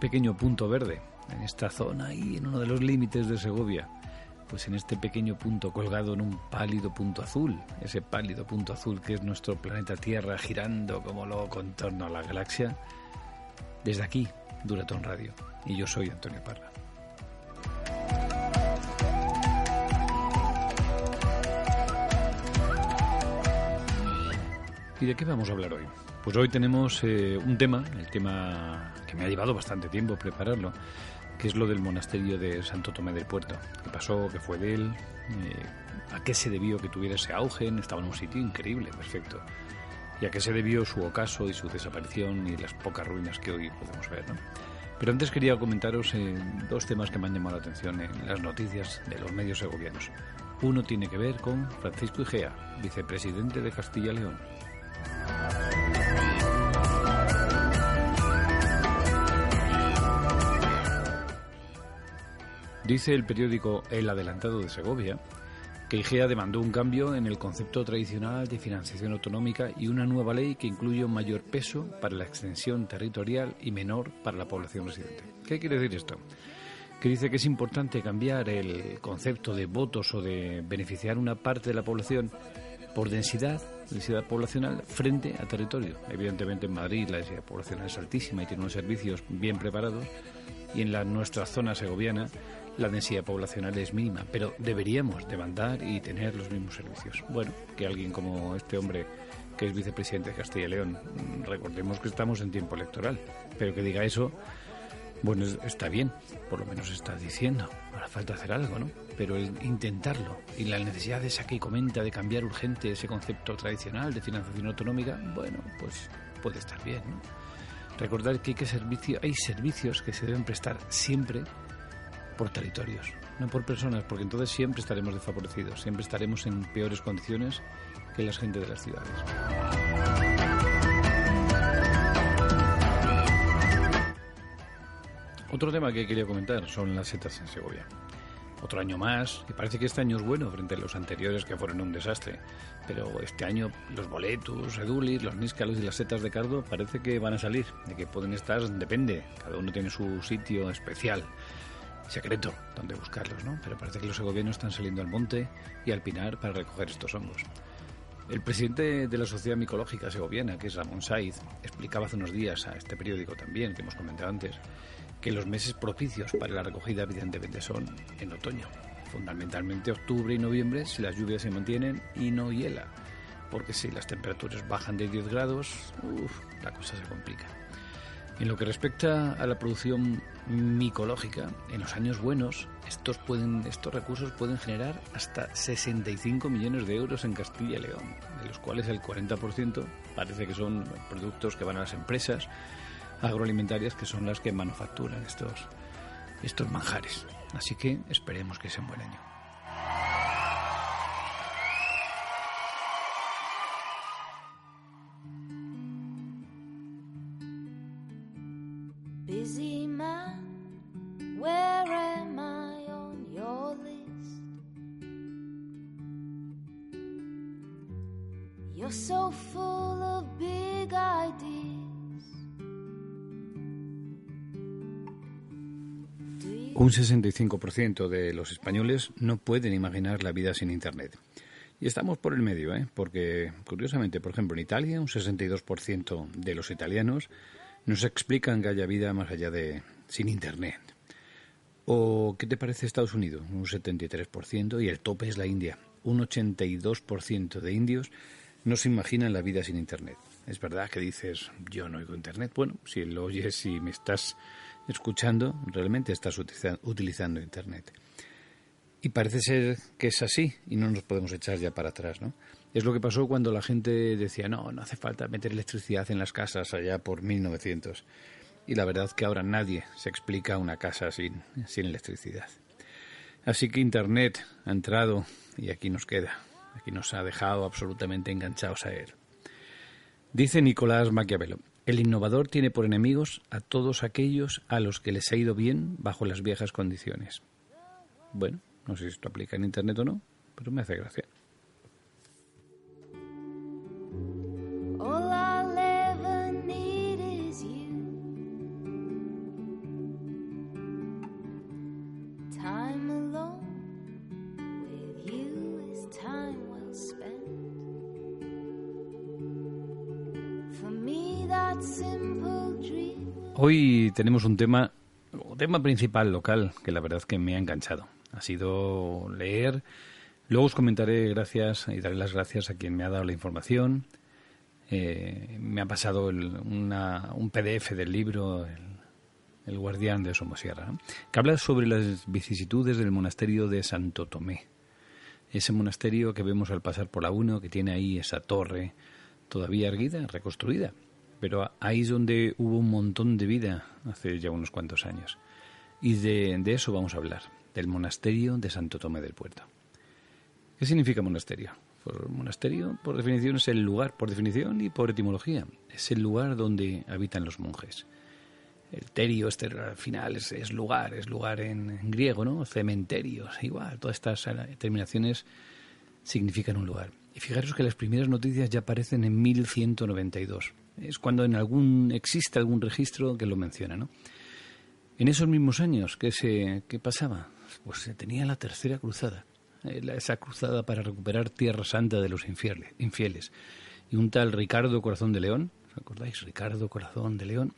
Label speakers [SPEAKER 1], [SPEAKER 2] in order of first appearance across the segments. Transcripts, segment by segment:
[SPEAKER 1] Pequeño punto verde, en esta zona y en uno de los límites de Segovia, pues en este pequeño punto colgado en un pálido punto azul, ese pálido punto azul que es nuestro planeta Tierra girando como loco en torno a la galaxia, desde aquí, Duratón Radio, y yo soy Antonio Parra. ¿Y de qué vamos a hablar hoy? Pues hoy tenemos eh, un tema, el tema que me ha llevado bastante tiempo prepararlo, que es lo del monasterio de Santo Tomé del Puerto. ¿Qué pasó? ¿Qué fue de él? Eh, ¿A qué se debió que tuviera ese auge? Estaba en un sitio increíble, perfecto. ¿Y a qué se debió su ocaso y su desaparición y las pocas ruinas que hoy podemos ver? ¿no? Pero antes quería comentaros eh, dos temas que me han llamado la atención en las noticias de los medios segovianos. Uno tiene que ver con Francisco Igea, vicepresidente de Castilla y León. Dice el periódico El Adelantado de Segovia que IGEA demandó un cambio en el concepto tradicional de financiación autonómica y una nueva ley que incluye un mayor peso para la extensión territorial y menor para la población residente. ¿Qué quiere decir esto? Que dice que es importante cambiar el concepto de votos o de beneficiar una parte de la población por densidad, densidad poblacional frente a territorio. Evidentemente en Madrid la densidad poblacional es altísima y tiene unos servicios bien preparados y en la, nuestra zona segoviana la densidad poblacional es mínima, pero deberíamos demandar y tener los mismos servicios. Bueno, que alguien como este hombre que es vicepresidente de Castilla y León, mm, recordemos que estamos en tiempo electoral, pero que diga eso, bueno, es- está bien, por lo menos está diciendo, ahora falta hacer algo, ¿no? Pero el intentarlo y la necesidad de esa que comenta de cambiar urgente ese concepto tradicional de financiación autonómica, bueno, pues puede estar bien, ¿no? Recordar que hay, que servicio, hay servicios que se deben prestar siempre por territorios, no por personas, porque entonces siempre estaremos desfavorecidos, siempre estaremos en peores condiciones que la gente de las ciudades. Otro tema que quería comentar son las setas en Segovia. Otro año más, y parece que este año es bueno frente a los anteriores que fueron un desastre. Pero este año los boletos, edulis, los níscalos y las setas de cardo parece que van a salir, de que pueden estar, depende, cada uno tiene su sitio especial, secreto, donde buscarlos, ¿no? Pero parece que los segovianos están saliendo al monte y al pinar para recoger estos hongos. El presidente de la Sociedad Micológica Segoviana, que es Ramón Saiz, explicaba hace unos días a este periódico también, que hemos comentado antes, que los meses propicios para la recogida evidentemente son en otoño, fundamentalmente octubre y noviembre si las lluvias se mantienen y no hiela, porque si las temperaturas bajan de 10 grados, uf, la cosa se complica. En lo que respecta a la producción micológica, en los años buenos, estos, pueden, estos recursos pueden generar hasta 65 millones de euros en Castilla y León, de los cuales el 40% parece que son productos que van a las empresas agroalimentarias que son las que manufacturan estos, estos manjares. Así que esperemos que sea un buen año. 55% de los españoles no pueden imaginar la vida sin Internet. Y estamos por el medio, ¿eh? porque curiosamente, por ejemplo, en Italia un 62% de los italianos nos explican que haya vida más allá de sin Internet. ¿O qué te parece Estados Unidos? Un 73% y el tope es la India. Un 82% de indios no se imaginan la vida sin Internet. Es verdad que dices, yo no oigo Internet. Bueno, si lo oyes y me estás escuchando, realmente estás utiliza- utilizando Internet. Y parece ser que es así y no nos podemos echar ya para atrás, ¿no? Es lo que pasó cuando la gente decía, no, no hace falta meter electricidad en las casas allá por 1900. Y la verdad que ahora nadie se explica una casa sin, sin electricidad. Así que Internet ha entrado y aquí nos queda. Aquí nos ha dejado absolutamente enganchados a él. Dice Nicolás Maquiavelo, el innovador tiene por enemigos a todos aquellos a los que les ha ido bien bajo las viejas condiciones. Bueno, no sé si esto aplica en Internet o no, pero me hace gracia. Hoy tenemos un tema, un tema principal local que la verdad que me ha enganchado. Ha sido leer. Luego os comentaré gracias y daré las gracias a quien me ha dado la información. Eh, me ha pasado el- una- un PDF del libro El, guardián de Somosierra, que habla sobre las vicisitudes del monasterio de Santo Tomé. Ese monasterio que vemos al pasar por la 1, que tiene ahí esa torre todavía erguida, reconstruida. Pero ahí es donde hubo un montón de vida hace ya unos cuantos años. Y de, eso vamos a hablar, del monasterio de Santo Tomé del Puerto. ¿Qué significa monasterio? Pues monasterio, por definición, es el lugar, por definición y por etimología. Es el lugar donde habitan los monjes. El terio, este al final, es, lugar, es lugar en, en griego, ¿no? Cementerios, igual. Todas estas terminaciones significan un lugar. Y fijaros que las primeras noticias ya aparecen en 1192. Es cuando en algún existe algún registro que lo menciona, ¿no? En esos mismos años, ¿qué, se, qué pasaba? Pues se tenía la tercera cruzada, eh, esa cruzada para recuperar Tierra Santa de los infieles. infieles. Y un tal Ricardo Corazón de León, ¿os acordáis? Ricardo Corazón de León,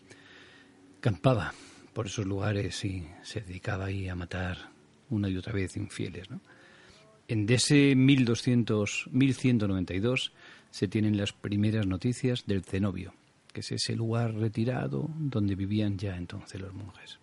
[SPEAKER 1] campaba por esos lugares y se dedicaba ahí a matar una y otra vez infieles, ¿no? En ese 1200, 1192 se tienen las primeras noticias del cenobio, que es ese lugar retirado donde vivían ya entonces los monjes.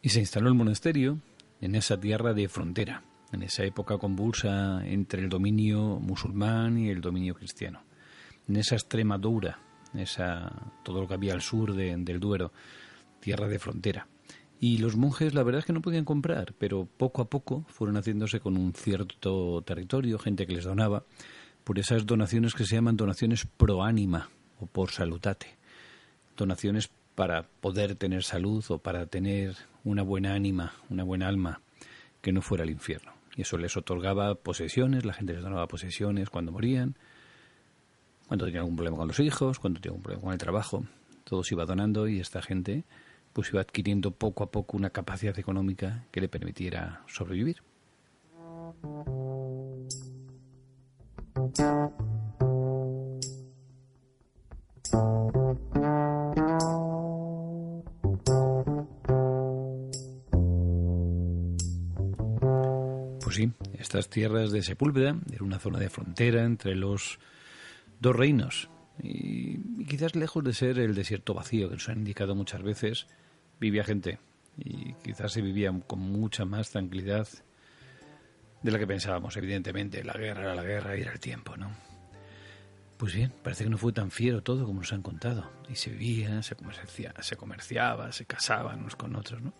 [SPEAKER 1] Y se instaló el monasterio en esa tierra de frontera, en esa época convulsa entre el dominio musulmán y el dominio cristiano, en esa Extremadura, esa, todo lo que había al sur de- del Duero, tierra de frontera. Y los monjes, la verdad es que no podían comprar, pero poco a poco fueron haciéndose con un cierto territorio, gente que les donaba, por esas donaciones que se llaman donaciones pro ánima o por salutate donaciones para poder tener salud o para tener una buena ánima, una buena alma que no fuera al infierno. Y eso les otorgaba posesiones, la gente les donaba posesiones cuando morían, cuando tenían algún problema con los hijos, cuando tenían algún problema con el trabajo. Todo se iba donando y esta gente pues iba adquiriendo poco a poco una capacidad económica que le permitiera sobrevivir. Pues sí, estas tierras de Sepúlveda era una zona de frontera entre los dos reinos. Y, quizás lejos de ser el desierto vacío que nos han indicado muchas veces, vivía gente. Y quizás se vivía con mucha más tranquilidad de la que pensábamos, evidentemente. La guerra era la guerra y era el tiempo, ¿no? Pues bien, parece que no fue tan fiero todo como nos han contado. Y se vivía, se, comercia, se comerciaba, se casaban unos con otros, ¿no?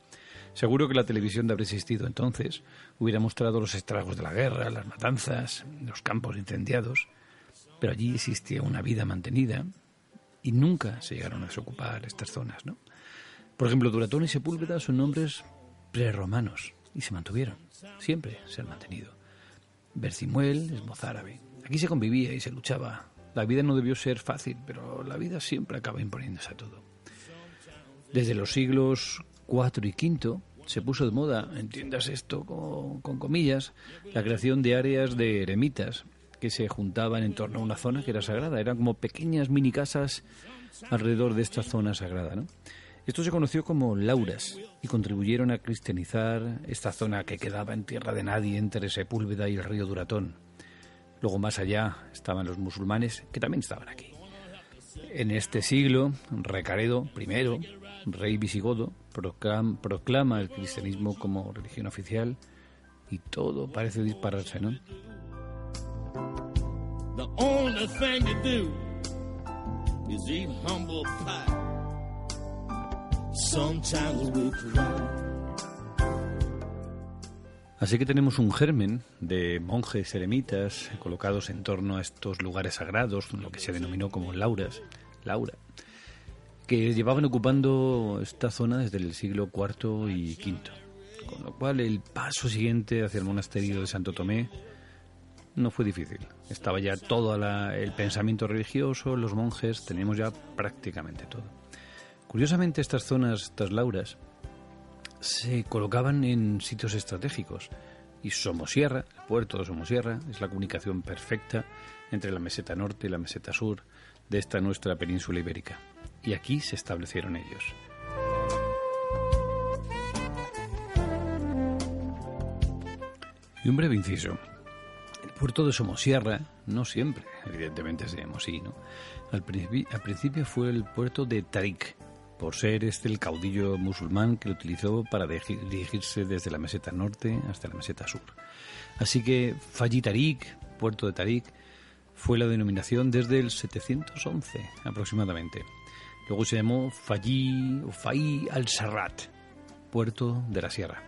[SPEAKER 1] Seguro que la televisión de haber existido entonces hubiera mostrado los estragos de la guerra, las matanzas, los campos incendiados, pero allí existía una vida mantenida y nunca se llegaron a desocupar estas zonas, ¿no? Por ejemplo, Duratón y Sepúlveda son nombres prerromanos y se mantuvieron, siempre se han mantenido. Bercimuel es mozárabe. Aquí se convivía y se luchaba. La vida no debió ser fácil, pero la vida siempre acaba imponiéndose a todo. Desde los siglos IV y V se puso de moda, entiendas esto con, con comillas, la creación de áreas de eremitas que se juntaban en torno a una zona que era sagrada. Eran como pequeñas mini casas alrededor de esta zona sagrada. ¿no? Esto se conoció como Lauras y contribuyeron a cristianizar esta zona que quedaba en tierra de nadie entre Sepúlveda y el río Duratón. Luego más allá estaban los musulmanes que también estaban aquí. En este siglo, Recaredo I, rey visigodo, proclama, el cristianismo como religión oficial y todo parece dispararse, ¿no? Así que tenemos un germen de monjes eremitas colocados en torno a estos lugares sagrados, lo que se denominó como lauras, Laura, que llevaban ocupando esta zona desde el siglo IV y V. Con lo cual el paso siguiente hacia el monasterio de Santo Tomé no fue difícil. Estaba ya todo el pensamiento religioso, los monjes, teníamos ya prácticamente todo. Curiosamente estas zonas, estas lauras, se colocaban en sitios estratégicos y Somosierra, el puerto de Somosierra, es la comunicación perfecta entre la meseta norte y la meseta sur de esta nuestra península ibérica. Y aquí se establecieron ellos. Y un breve inciso. Puerto de Somosierra, no siempre, evidentemente sabemos sí, ¿no? Al, principio fue el puerto de Tarik, por ser este el caudillo musulmán que lo utilizó para dirigirse desde la meseta norte hasta la meseta sur. Así que Fayi Tarik, puerto de Tarik, fue la denominación desde el 711 aproximadamente. Luego se llamó Fayi o Fay al-Sarrat, puerto de la sierra.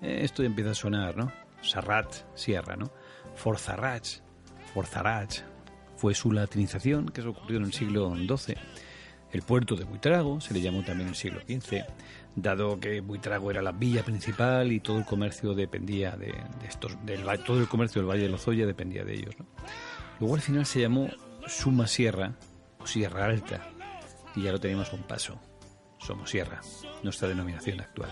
[SPEAKER 1] Esto ya empieza a sonar, ¿no? Sarrat, sierra, ¿no? Forzarach, Forzarach, fue su latinización, que se ocurrió en el siglo XII el puerto de Buitrago se le llamó también en el siglo XV, dado que Buitrago era la villa principal y todo el comercio dependía de, estos, del, todo el comercio del Valle de Lozoya dependía de ellos. Luego al final se llamó Suma Sierra o Sierra Alta y ya lo teníamos un paso. Somos Sierra, nuestra denominación actual.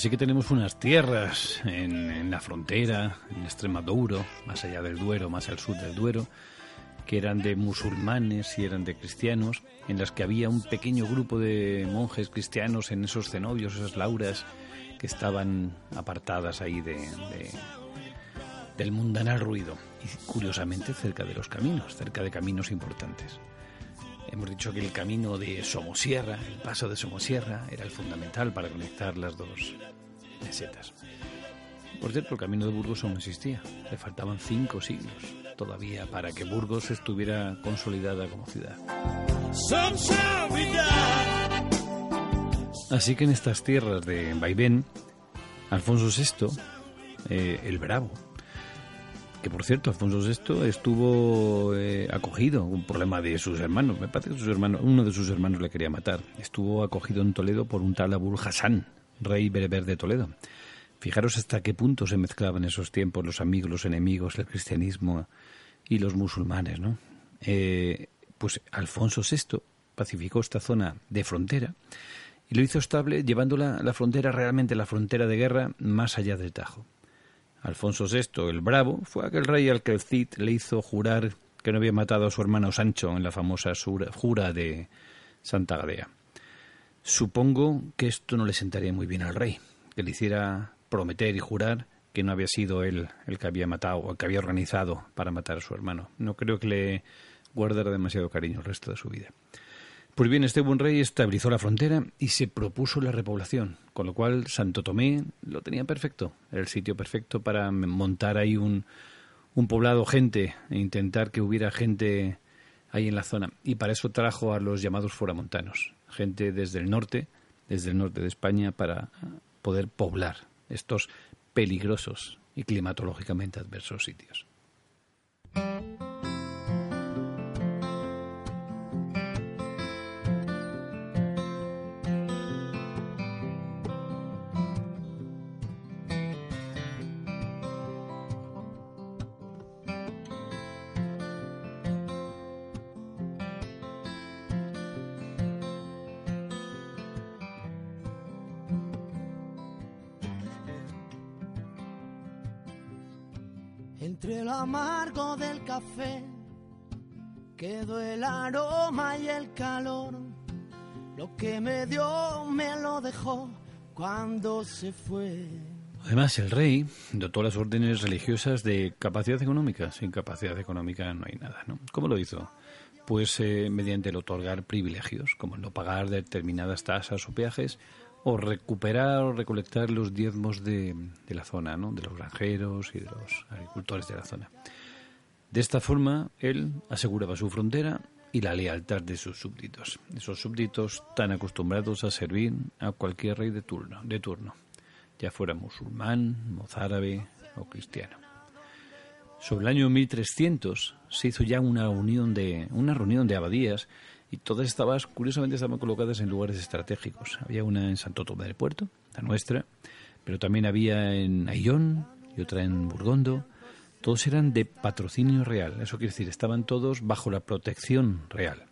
[SPEAKER 1] Así que tenemos unas tierras en, la frontera, en Extremadura, más allá del Duero, más al sur del Duero, que eran de musulmanes y eran de cristianos, en las que había un pequeño grupo de monjes cristianos en esos cenobios, esas lauras, que estaban apartadas ahí de, del mundanal ruido y curiosamente cerca de los caminos, cerca de caminos importantes. Hemos dicho que el camino de Somosierra, el paso de Somosierra, era el fundamental para conectar las dos mesetas. Por cierto, el camino de Burgos aún existía. Le faltaban cinco siglos todavía para que Burgos estuviera consolidada como ciudad. Así que en estas tierras de Vaivén, Alfonso VI, eh, el Bravo, que por cierto, Alfonso VI estuvo eh, acogido, un problema de sus hermanos, me parece que sus hermanos, uno de sus hermanos le quería matar, estuvo acogido en Toledo por un tal Abul Hassan, rey bereber de Toledo. Fijaros hasta qué punto se mezclaban en esos tiempos los amigos, los enemigos, el cristianismo y los musulmanes, ¿no? Eh, pues Alfonso VI pacificó esta zona de frontera y lo hizo estable llevándola la frontera realmente la frontera de guerra más allá del Tajo. Alfonso VI el Bravo fue aquel rey al que el Cid le hizo jurar que no había matado a su hermano Sancho en la famosa jura de Santa Gadea. Supongo que esto no le sentaría muy bien al rey, que le hiciera prometer y jurar que no había sido él el que había matado o el que había organizado para matar a su hermano. No creo que le guardara demasiado cariño el resto de su vida. Pues bien, este buen rey estabilizó la frontera y se propuso la repoblación, con lo cual Santo Tomé lo tenía perfecto, el sitio perfecto para montar ahí un, un poblado, gente, e intentar que hubiera gente ahí en la zona. Y para eso trajo a los llamados foramontanos, gente desde el norte, desde el norte de España, para poder poblar estos peligrosos y climatológicamente adversos sitios.
[SPEAKER 2] Entre lo amargo del café quedó el aroma y el calor. Lo que me dio me lo dejó cuando se fue.
[SPEAKER 1] Además, el rey dotó las órdenes religiosas de capacidad económica. Sin capacidad económica no hay nada, ¿no? ¿Cómo lo hizo? Pues eh, mediante el otorgar privilegios, como el no pagar determinadas tasas o peajes, o recuperar o recolectar los diezmos de, de la zona, ¿no? de los granjeros y de los agricultores de la zona. De esta forma, él aseguraba su frontera y la lealtad de sus súbditos, esos súbditos tan acostumbrados a servir a cualquier rey de turno, de turno ya fuera musulmán, mozárabe o cristiano. Sobre el año 1300 se hizo ya una unión de una reunión de abadías y todas estaban, curiosamente, estaban colocadas en lugares estratégicos. Había una en Santo Tomé del Puerto, la nuestra, pero también había en Ayllón y otra en Burgondo. Todos eran de patrocinio real, eso quiere decir, estaban todos bajo la protección real.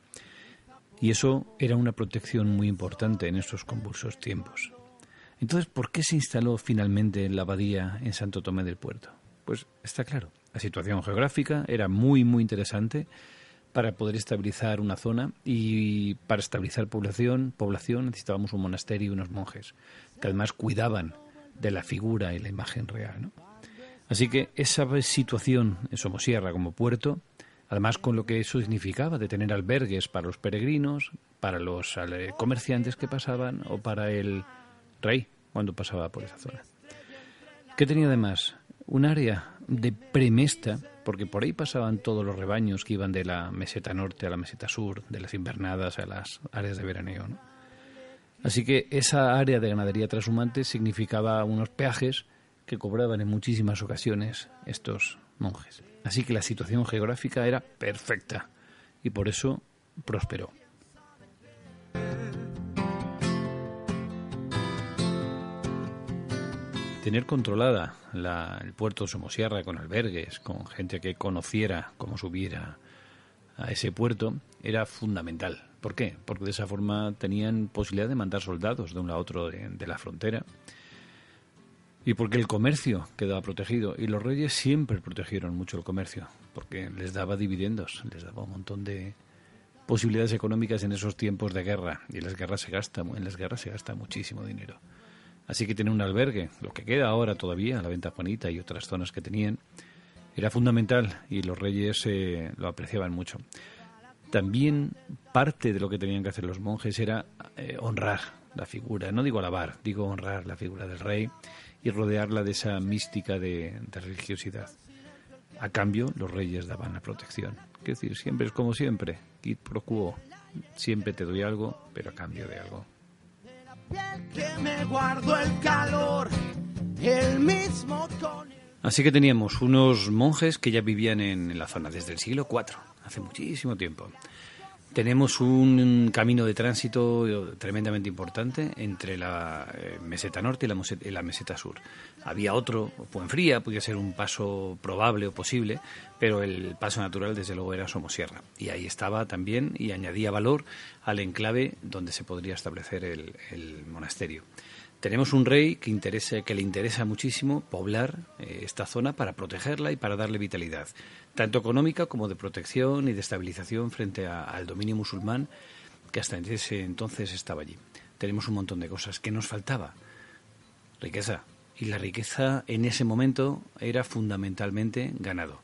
[SPEAKER 1] Y eso era una protección muy importante en estos convulsos tiempos. Entonces, ¿por qué se instaló finalmente la abadía en Santo Tomé del Puerto? Pues está claro, la situación geográfica era muy, muy interesante para poder estabilizar una zona y para estabilizar población, población necesitábamos un monasterio y unos monjes que además cuidaban de la figura y la imagen real. Así que esa situación en Somosierra como puerto, además con lo que eso significaba de tener albergues para los peregrinos, para los eh, comerciantes que pasaban o para el rey cuando pasaba por esa zona. ¿Qué tenía además? Un área de premesta, porque por ahí pasaban todos los rebaños que iban de la meseta norte a la meseta sur, de las invernadas a las áreas de veraneo. Así que esa área de ganadería trashumante significaba unos peajes que cobraban en muchísimas ocasiones estos monjes. Así que la situación geográfica era perfecta y por eso prosperó. Tener controlada el puerto de Somosierra con albergues, con gente que conociera cómo subiera a ese puerto, era fundamental. ¿Por qué? Porque de esa forma tenían posibilidad de mandar soldados de un lado a otro de, la frontera. Y porque el comercio quedaba protegido. Y los reyes siempre protegieron mucho el comercio, porque les daba dividendos, les daba un montón de posibilidades económicas en esos tiempos de guerra. Y en las guerras se gasta, en las guerras se gasta muchísimo dinero. Así que tener un albergue, lo que queda ahora todavía, la Venta Juanita y otras zonas que tenían, era fundamental y los reyes eh, lo apreciaban mucho. También parte de lo que tenían que hacer los monjes era eh, honrar la figura, no digo alabar, digo honrar la figura del rey y rodearla de esa mística de, religiosidad. A cambio, los reyes daban la protección. Es decir, siempre es como siempre, quid pro quo. Siempre te doy algo, pero a cambio de algo Así que teníamos unos monjes que ya vivían en la zona desde el siglo IV, hace muchísimo tiempo. Tenemos un camino de tránsito tremendamente importante entre la eh, meseta norte y la, meseta, sur. Había otro, Fuenfría, podía ser un paso probable o posible, pero el paso natural desde luego era Somosierra. Y ahí estaba también y añadía valor al enclave donde se podría establecer el monasterio. Tenemos un rey que, interesa, que le interesa muchísimo poblar eh, esta zona para protegerla y para darle vitalidad, tanto económica como de protección y de estabilización frente al dominio musulmán que hasta ese entonces estaba allí. Tenemos un montón de cosas. que nos faltaba? Riqueza. Y la riqueza en ese momento era fundamentalmente ganado.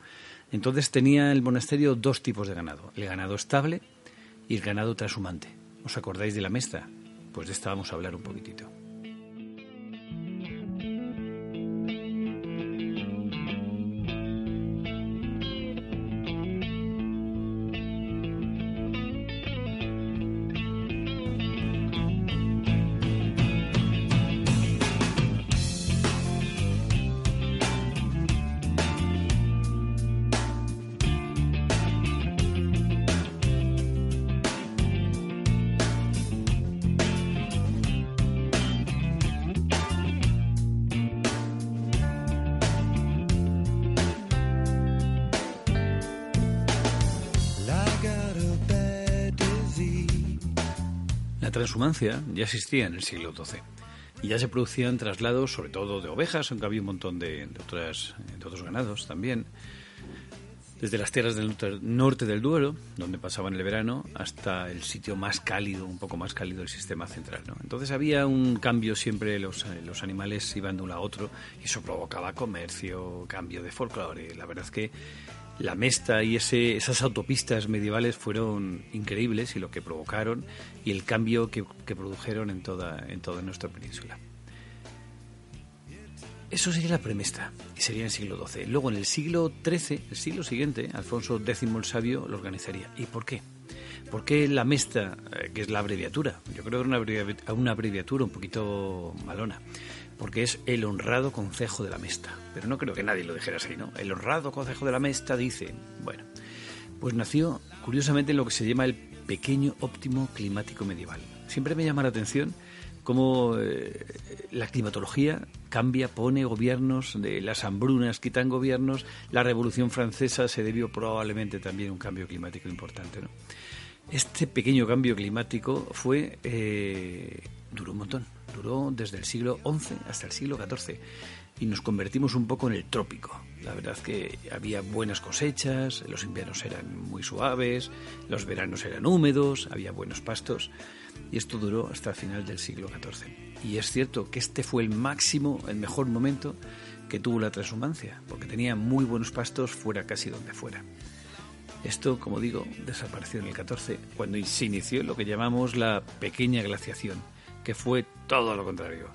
[SPEAKER 1] Entonces tenía el monasterio dos tipos de ganado, el ganado estable y el ganado trashumante. ¿Os acordáis de la mesta? Pues de esta vamos a hablar un poquitito. Transhumancia ya existía en el siglo XII y ya se producían traslados, sobre todo de ovejas, aunque había un montón de, de, otras, de otros ganados también, desde las tierras del norte, del Duero, donde pasaban el verano, hasta el sitio más cálido, un poco más cálido del sistema central. ¿no? Entonces había un cambio siempre, los, los animales iban de uno a otro y eso provocaba comercio, cambio de folclore. La verdad es que la Mesta y ese, esas autopistas medievales fueron increíbles y lo que provocaron y el cambio que, produjeron en toda, en toda nuestra península. Eso sería la premesta, y sería en el siglo XII. Luego, en el siglo XIII, el siglo siguiente, Alfonso X el Sabio lo organizaría. ¿Y por qué? ¿Por qué la Mesta, eh, que es la abreviatura? Yo creo que era una abreviatura un poquito malona porque es el honrado concejo de la Mesta. Pero no creo que nadie lo dijera así, ¿no? El honrado concejo de la Mesta dice, bueno, pues nació curiosamente en lo que se llama el pequeño óptimo climático medieval. Siempre me llama la atención cómo eh, la climatología cambia, pone gobiernos, de las hambrunas quitan gobiernos, la Revolución Francesa se debió probablemente también a un cambio climático importante, ¿no? Este pequeño cambio climático fue eh, duró un montón, duró desde el siglo XI hasta el siglo XIV y nos convertimos un poco en el trópico. La verdad que había buenas cosechas, los inviernos eran muy suaves, los veranos eran húmedos, había buenos pastos y esto duró hasta el final del siglo XIV. Y es cierto que este fue el máximo, el mejor momento que tuvo la transhumancia, porque tenía muy buenos pastos fuera casi donde fuera. Esto, como digo, desapareció en el XIV, cuando se inició lo que llamamos la pequeña glaciación, que fue todo lo contrario.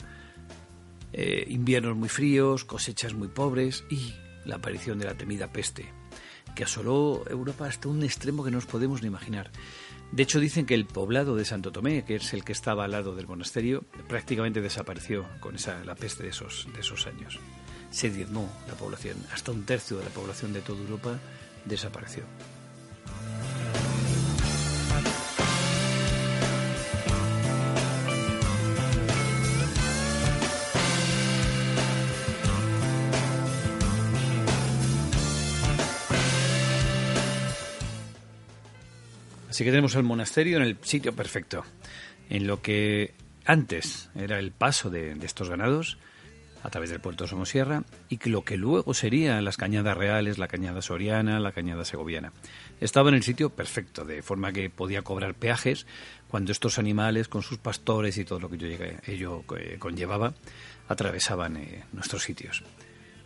[SPEAKER 1] Eh, inviernos muy fríos, cosechas muy pobres y la aparición de la temida peste, que asoló Europa hasta un extremo que no nos podemos ni imaginar. De hecho, dicen que el poblado de Santo Tomé, que es el que estaba al lado del monasterio, prácticamente desapareció con esa, la peste de esos, de esos años. Se diezmó la población, hasta un tercio de la población de toda Europa desapareció. Así que tenemos el monasterio en el sitio perfecto, en lo que antes era el paso de, estos ganados a través del puerto de Somosierra y que lo que luego serían las cañadas reales, la cañada soriana, la cañada segoviana. Estaba en el sitio perfecto, de forma que podía cobrar peajes cuando estos animales, con sus pastores y todo lo que ello eh, conllevaba, atravesaban eh, nuestros sitios.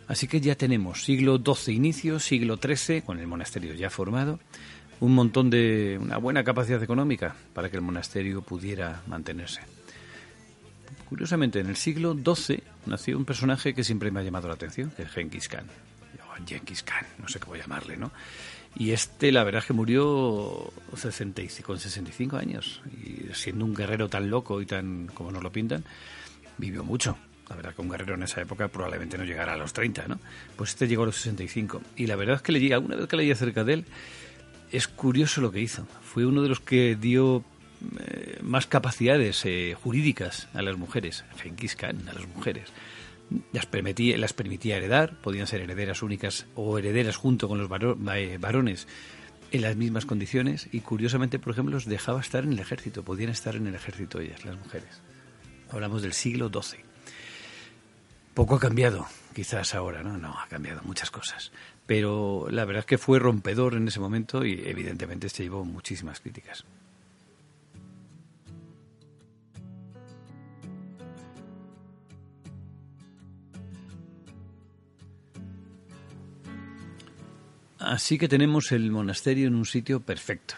[SPEAKER 1] Así que ya tenemos siglo XII inicio, siglo XIII, con el monasterio ya formado, un montón de una buena capacidad económica para que el monasterio pudiera mantenerse. Curiosamente, en el siglo XII nació un personaje que siempre me ha llamado la atención, que es Genghis Khan. O Genghis Khan, no sé cómo llamarle, ¿no? Y este, la verdad es que murió 65, con 65 años. Y siendo un guerrero tan loco y tan como nos lo pintan, vivió mucho. La verdad que un guerrero en esa época probablemente no llegara a los 30, ¿no? Pues este llegó a los 65. Y la verdad es que le llega, una vez que leí acerca de él, es curioso lo que hizo. Fue uno de los que dio eh, más capacidades eh, jurídicas a las mujeres, Genghis Khan, a las mujeres. Las permitía, las permitía heredar, podían ser herederas únicas o herederas junto con los eh, varones en las mismas condiciones y curiosamente, por ejemplo, los dejaba estar en el ejército, podían estar en el ejército ellas, las mujeres. Hablamos del siglo XII. Poco ha cambiado, quizás ahora, ¿no? No, ha cambiado muchas cosas pero la verdad es que fue rompedor en ese momento y evidentemente se llevó muchísimas críticas. Así que tenemos el monasterio en un sitio perfecto,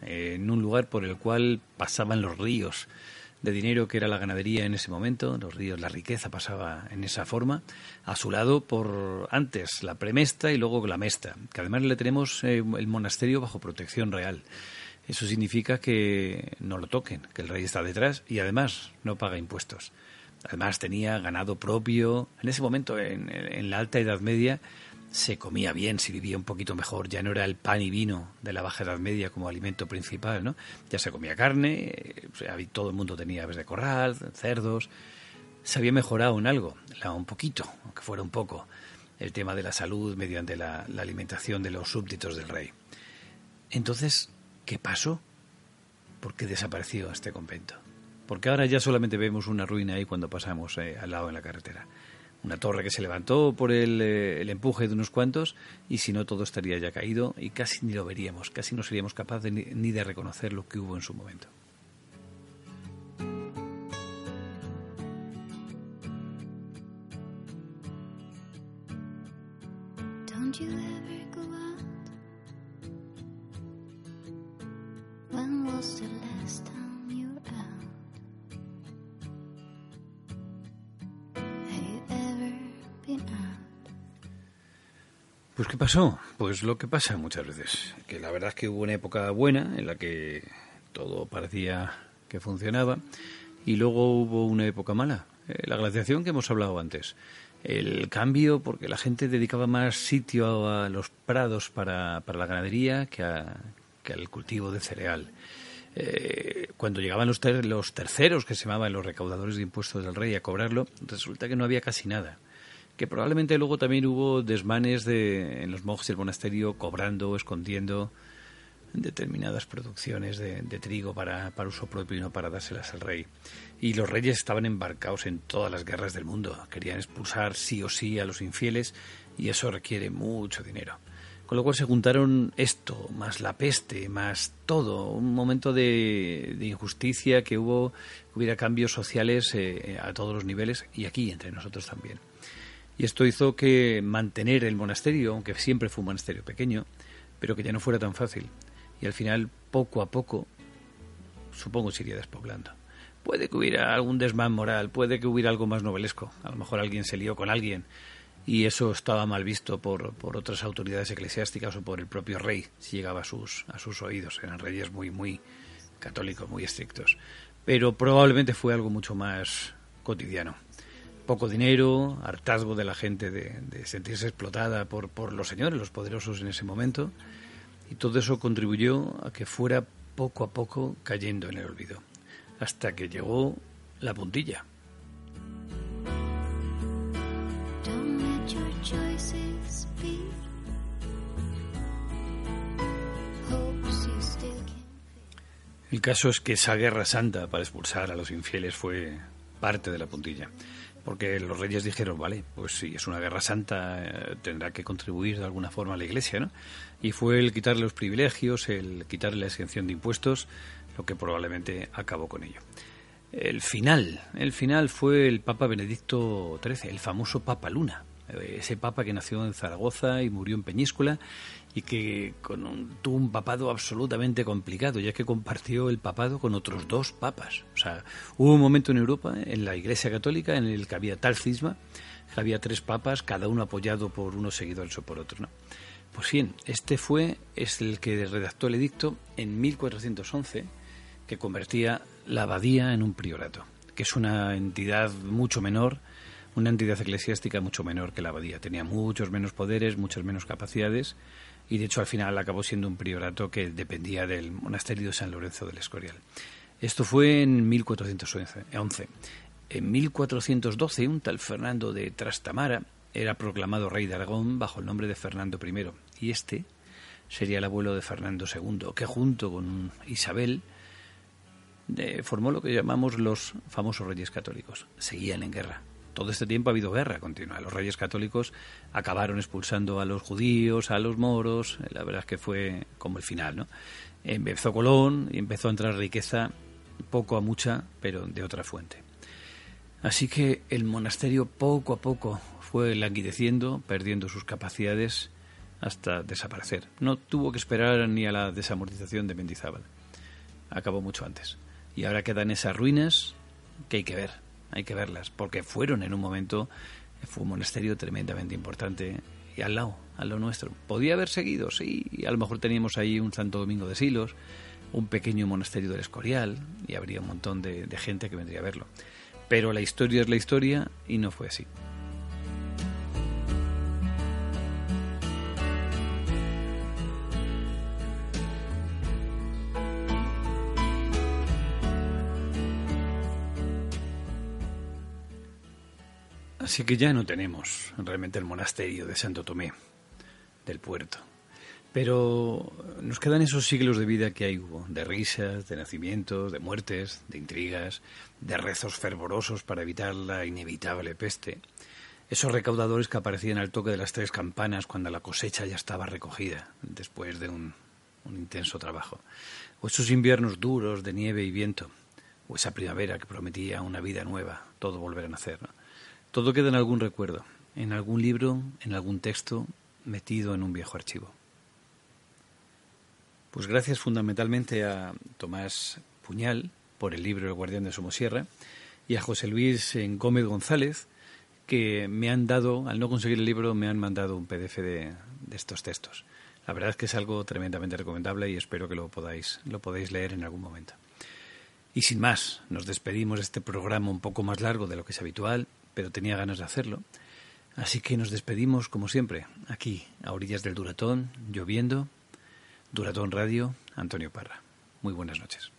[SPEAKER 1] en un lugar por el cual pasaban los ríos, de dinero que era la ganadería en ese momento, los ríos, la riqueza pasaba en esa forma, a su lado por antes la premesta y luego la mesta, que además le tenemos eh, el monasterio bajo protección real. Eso significa que no lo toquen, que el rey está detrás y además no paga impuestos. Además tenía ganado propio. En ese momento, en la Alta Edad Media, se comía bien, se vivía un poquito mejor, ya no era el pan y vino de la Baja Edad Media como alimento principal, ¿no? Ya se comía carne, todo el mundo tenía aves de corral, cerdos, se había mejorado en algo, un poquito, aunque fuera un poco, el tema de la salud mediante la, la alimentación de los súbditos del rey. Entonces, ¿qué pasó? ¿Por qué desapareció este convento? porque ahora ya solamente vemos una ruina ahí cuando pasamos eh, al lado en la carretera. Una torre que se levantó por el, eh, el empuje de unos cuantos y si no todo estaría ya caído y casi ni lo veríamos, casi no seríamos capaces ni, de reconocer lo que hubo en su momento. Pues ¿qué pasó? Pues lo que pasa muchas veces, que la verdad es que hubo una época buena en la que todo parecía que funcionaba y luego hubo una época mala, eh, la glaciación que hemos hablado antes, el cambio porque la gente dedicaba más sitio a los prados para, para la ganadería que, a- que al cultivo de cereal. Eh, cuando llegaban los, ter- los terceros, que se llamaban los recaudadores de impuestos del rey, a cobrarlo, resulta que no había casi nada que probablemente luego también hubo desmanes de, en los monjes del monasterio cobrando, escondiendo determinadas producciones de, de trigo para, para uso propio y no para dárselas al rey. Y los reyes estaban embarcados en todas las guerras del mundo, querían expulsar sí o sí a los infieles y eso requiere mucho dinero. Con lo cual se juntaron esto, más la peste, más todo, un momento de, de injusticia que hubo, hubiera cambios sociales eh, a todos los niveles y aquí entre nosotros también. Y esto hizo que mantener el monasterio, aunque siempre fue un monasterio pequeño, pero que ya no fuera tan fácil. Y al final, poco a poco, supongo se iría despoblando. Puede que hubiera algún desmán moral, puede que hubiera algo más novelesco. A lo mejor alguien se lió con alguien y eso estaba mal visto por, por otras autoridades eclesiásticas o por el propio rey si llegaba a sus, a sus oídos. Eran reyes muy, muy católicos, muy estrictos. Pero probablemente fue algo mucho más cotidiano poco dinero, hartazgo de la gente de, de sentirse explotada por, por los señores, los poderosos en ese momento, y todo eso contribuyó a que fuera poco a poco cayendo en el olvido, hasta que llegó la puntilla. El caso es que esa guerra santa para expulsar a los infieles fue parte de la puntilla. Porque los reyes dijeron, vale, pues si es una guerra santa, eh, tendrá que contribuir de alguna forma a la iglesia, ¿no? Y fue el quitarle los privilegios, el quitarle la exención de impuestos, lo que probablemente acabó con ello. El final, el final fue el Papa Benedicto XIII, el famoso Papa Luna, eh, ese Papa que nació en Zaragoza y murió en Peñíscola y que con un- tuvo un papado absolutamente complicado, ya que compartió el papado con otros dos papas. O sea, hubo un momento en Europa, en la Iglesia Católica, en el que había tal cisma, que había tres papas, cada uno apoyado por unos seguidores o por otros, ¿no? Pues bien, este fue es el que redactó el edicto en 1411 que convertía la abadía en un priorato, que es una entidad mucho menor, una entidad eclesiástica mucho menor que la abadía. Tenía muchos menos poderes, muchas menos capacidades y de hecho al final acabó siendo un priorato que dependía del monasterio de San Lorenzo del Escorial. Esto fue en 1411. En 1412 un tal Fernando de Trastamara era proclamado rey de Aragón bajo el nombre de Fernando I y este sería el abuelo de Fernando II, que junto con Isabel eh, formó lo que llamamos los famosos reyes católicos. Seguían en guerra. Todo este tiempo ha habido guerra continua. Los reyes católicos acabaron expulsando a los judíos, a los moros. La verdad es que fue como el final, ¿no? Empezó Colón y empezó a entrar riqueza, poco a mucha, pero de otra fuente. Así que el monasterio poco a poco fue languideciendo, perdiendo sus capacidades hasta desaparecer. No tuvo que esperar ni a la desamortización de Mendizábal. Acabó mucho antes. Y ahora quedan esas ruinas que hay que ver, hay que verlas, porque fueron en un momento, fue un monasterio tremendamente importante y al lado, a lo nuestro. Podía haber seguido, sí, y a lo mejor teníamos ahí un Santo Domingo de Silos, un pequeño monasterio del Escorial, y habría un montón de gente que vendría a verlo. Pero la historia es la historia y no fue así. Así que ya no tenemos realmente el monasterio de Santo Tomé del puerto. Pero nos quedan esos siglos de vida que hay hubo, de risas, de nacimientos, de muertes, de intrigas, de rezos fervorosos para evitar la inevitable peste. Esos recaudadores que aparecían al toque de las tres campanas cuando la cosecha ya estaba recogida, después de un, intenso trabajo. O esos inviernos duros de nieve y viento. O esa primavera que prometía una vida nueva, todo volver a nacer. Todo queda en algún recuerdo, en algún libro, en algún texto, metido en un viejo archivo. Pues gracias fundamentalmente a Tomás Puñal por el libro El guardián de Somosierra y a José Luis Gómez González que me han dado, al no conseguir el libro, me han mandado un PDF de, estos textos. La verdad es que es algo tremendamente recomendable y espero que lo podáis, lo podáis leer en algún momento. Y sin más, nos despedimos de este programa un poco más largo de lo que es habitual, pero tenía ganas de hacerlo. Así que nos despedimos, como siempre, aquí, a orillas del Duratón, lloviendo, Duratón Radio, Antonio Parra. Muy buenas noches.